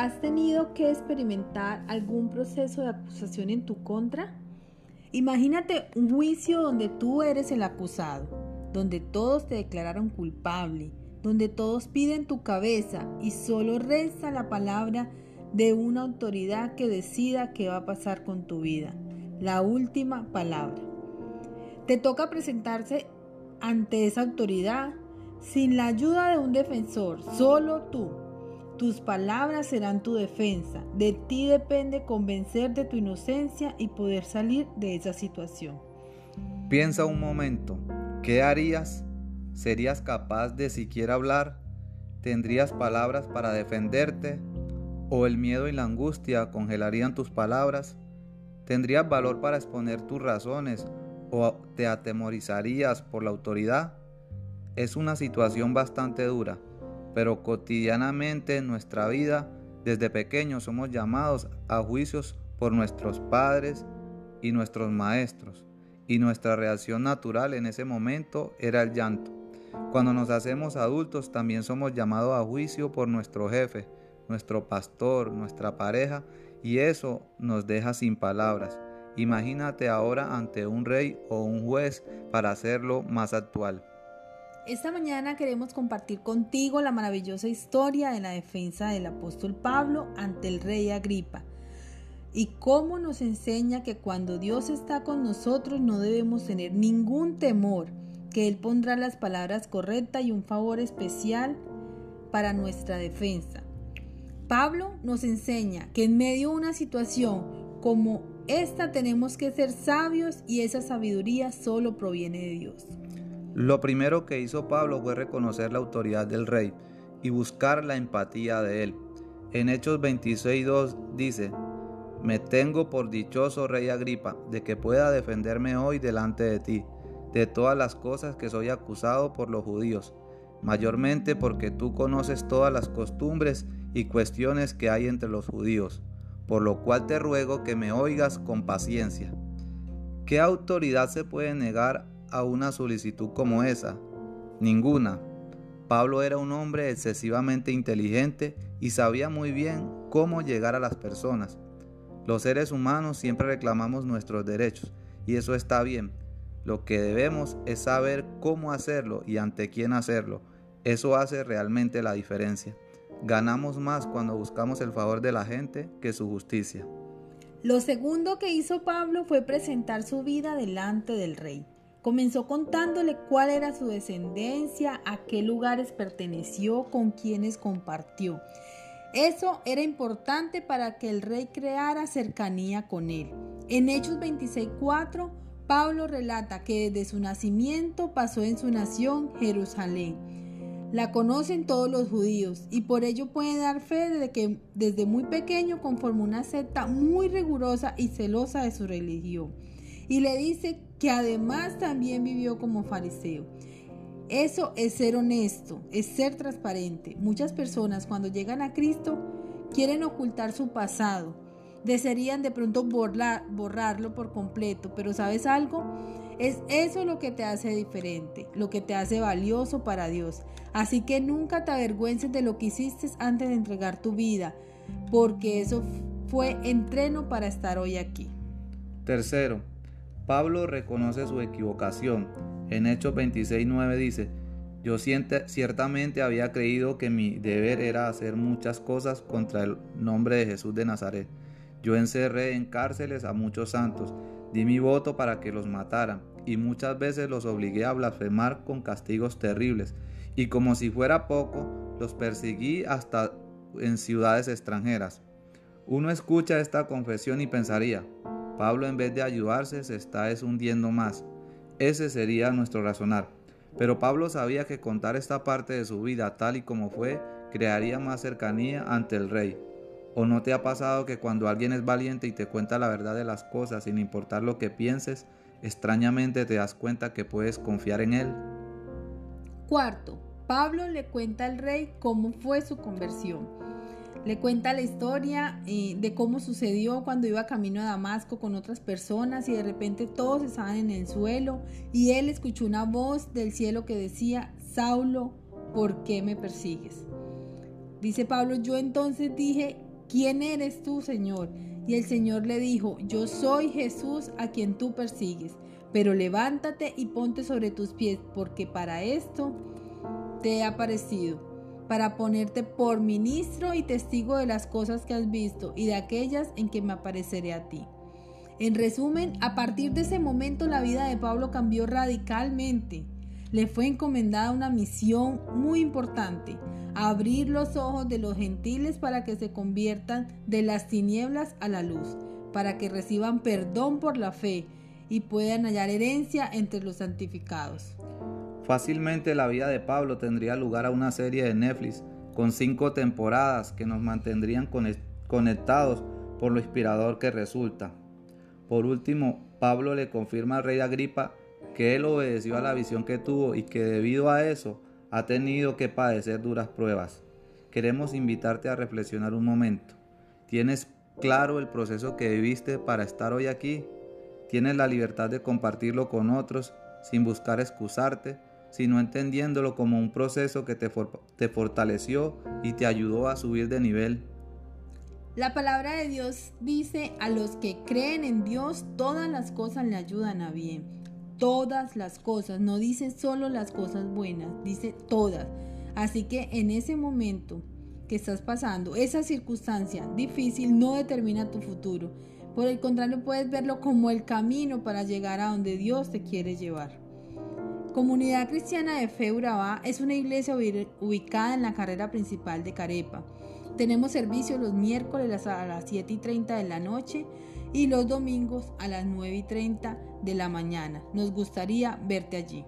¿has tenido que experimentar algún proceso de acusación en tu contra? Imagínate un juicio donde tú eres el acusado, donde todos te declararon culpable, donde todos piden tu cabeza y solo resta la palabra de una autoridad que decida qué va a pasar con tu vida. La última palabra. Te toca presentarse ante esa autoridad sin la ayuda de un defensor, solo tú. Tus palabras serán tu defensa. De ti depende convencer de tu inocencia y poder salir de esa situación. Piensa un momento, ¿qué harías? ¿Serías capaz de siquiera hablar? ¿Tendrías palabras para defenderte? ¿O el miedo y la angustia congelarían tus palabras? ¿Tendrías valor para exponer tus razones o te atemorizarías por la autoridad? Es una situación bastante dura, pero cotidianamente en nuestra vida, desde pequeños somos llamados a juicios por nuestros padres y nuestros maestros, y nuestra reacción natural en ese momento era el llanto. Cuando nos hacemos adultos también somos llamados a juicio por nuestro jefe, nuestro pastor, nuestra pareja, y eso nos deja sin palabras. Imagínate ahora ante un rey o un juez para hacerlo más actual. Esta mañana queremos compartir contigo la maravillosa historia de la defensa del apóstol Pablo ante el rey Agripa y cómo nos enseña que cuando Dios está con nosotros no debemos tener ningún temor, que Él pondrá las palabras correctas y un favor especial para nuestra defensa. Pablo nos enseña que en medio de una situación como esta tenemos que ser sabios y esa sabiduría solo proviene de Dios. Lo primero que hizo Pablo fue reconocer la autoridad del rey y buscar la empatía de él. En Hechos 26.2 dice, Me tengo por dichoso rey Agripa, de que pueda defenderme hoy delante de ti, de todas las cosas que soy acusado por los judíos, mayormente porque tú conoces todas las costumbres y cuestiones que hay entre los judíos, por lo cual te ruego que me oigas con paciencia. ¿Qué autoridad se puede negar a una solicitud como esa? Ninguna. Pablo era un hombre excesivamente inteligente y sabía muy bien cómo llegar a las personas. Los seres humanos siempre reclamamos nuestros derechos y eso está bien. Lo que debemos es saber cómo hacerlo y ante quién hacerlo. Eso hace realmente la diferencia. Ganamos más cuando buscamos el favor de la gente que su justicia. Lo segundo que hizo Pablo fue presentar su vida delante del rey. Comenzó contándole cuál era su descendencia, a qué lugares perteneció, con quienes compartió. Eso era importante para que el rey creara cercanía con él. En Hechos 26.4, Pablo relata que desde su nacimiento pasó en su nación Jerusalén. La conocen todos los judíos y por ello puede dar fe de que desde muy pequeño conformó una secta muy rigurosa y celosa de su religión. Y le dice que además también vivió como fariseo. Eso es ser honesto, es ser transparente. Muchas personas cuando llegan a Cristo quieren ocultar su pasado, desearían de pronto borrarlo por completo, pero ¿sabes algo? Es eso lo que te hace diferente, lo que te hace valioso para Dios. Así que nunca te avergüences de lo que hiciste antes de entregar tu vida, porque eso fue entreno para estar hoy aquí. Tercero, Pablo reconoce su equivocación. En Hechos 26.9 dice, yo ciertamente había creído que mi deber era hacer muchas cosas contra el nombre de Jesús de Nazaret. Yo encerré en cárceles a muchos santos, di mi voto para que los mataran, y muchas veces los obligué a blasfemar con castigos terribles, y como si fuera poco, los perseguí hasta en ciudades extranjeras. Uno escucha esta confesión y pensaría, Pablo en vez de ayudarse se está hundiendo más. Ese sería nuestro razonar. Pero Pablo sabía que contar esta parte de su vida tal y como fue crearía más cercanía ante el rey. ¿O no te ha pasado que cuando alguien es valiente y te cuenta la verdad de las cosas sin importar lo que pienses, extrañamente te das cuenta que puedes confiar en él? Cuarto, Pablo le cuenta al rey cómo fue su conversión. Le cuenta la historia eh, de cómo sucedió cuando iba camino a Damasco con otras personas y de repente todos estaban en el suelo y él escuchó una voz del cielo que decía, Saulo, ¿por qué me persigues? Dice Pablo, yo entonces dije, ¿quién eres tú, Señor? Y el Señor le dijo, yo soy Jesús a quien tú persigues, pero levántate y ponte sobre tus pies, porque para esto te he aparecido, para ponerte por ministro y testigo de las cosas que has visto y de aquellas en que me apareceré a ti. En resumen, a partir de ese momento la vida de Pablo cambió radicalmente. Le fue encomendada una misión muy importante, abrir los ojos de los gentiles para que se conviertan de las tinieblas a la luz, para que reciban perdón por la fe y puedan hallar herencia entre los santificados. Fácilmente la vida de Pablo tendría lugar a una serie de Netflix con cinco temporadas que nos mantendrían conectados por lo inspirador que resulta. Por último, Pablo le confirma al rey Agripa que él obedeció a la visión que tuvo y que debido a eso ha tenido que padecer duras pruebas. Queremos invitarte a reflexionar un momento. ¿Tienes claro el proceso que viviste para estar hoy aquí? ¿Tienes la libertad de compartirlo con otros sin buscar excusarte, sino entendiéndolo como un proceso que te, fortaleció y te ayudó a subir de nivel la palabra de Dios dice, a los que creen en Dios, todas las cosas le ayudan a bien. Todas las cosas, no dice solo las cosas buenas, dice todas. Así que en ese momento que estás pasando, esa circunstancia difícil no determina tu futuro. Por el contrario, puedes verlo como el camino para llegar a donde Dios te quiere llevar. Comunidad Cristiana de Fe es una iglesia ubicada en la carrera principal de Carepa. Tenemos servicio los miércoles a las 7 y 30 de la noche y los domingos a las 9 y 30 de la mañana. Nos gustaría verte allí.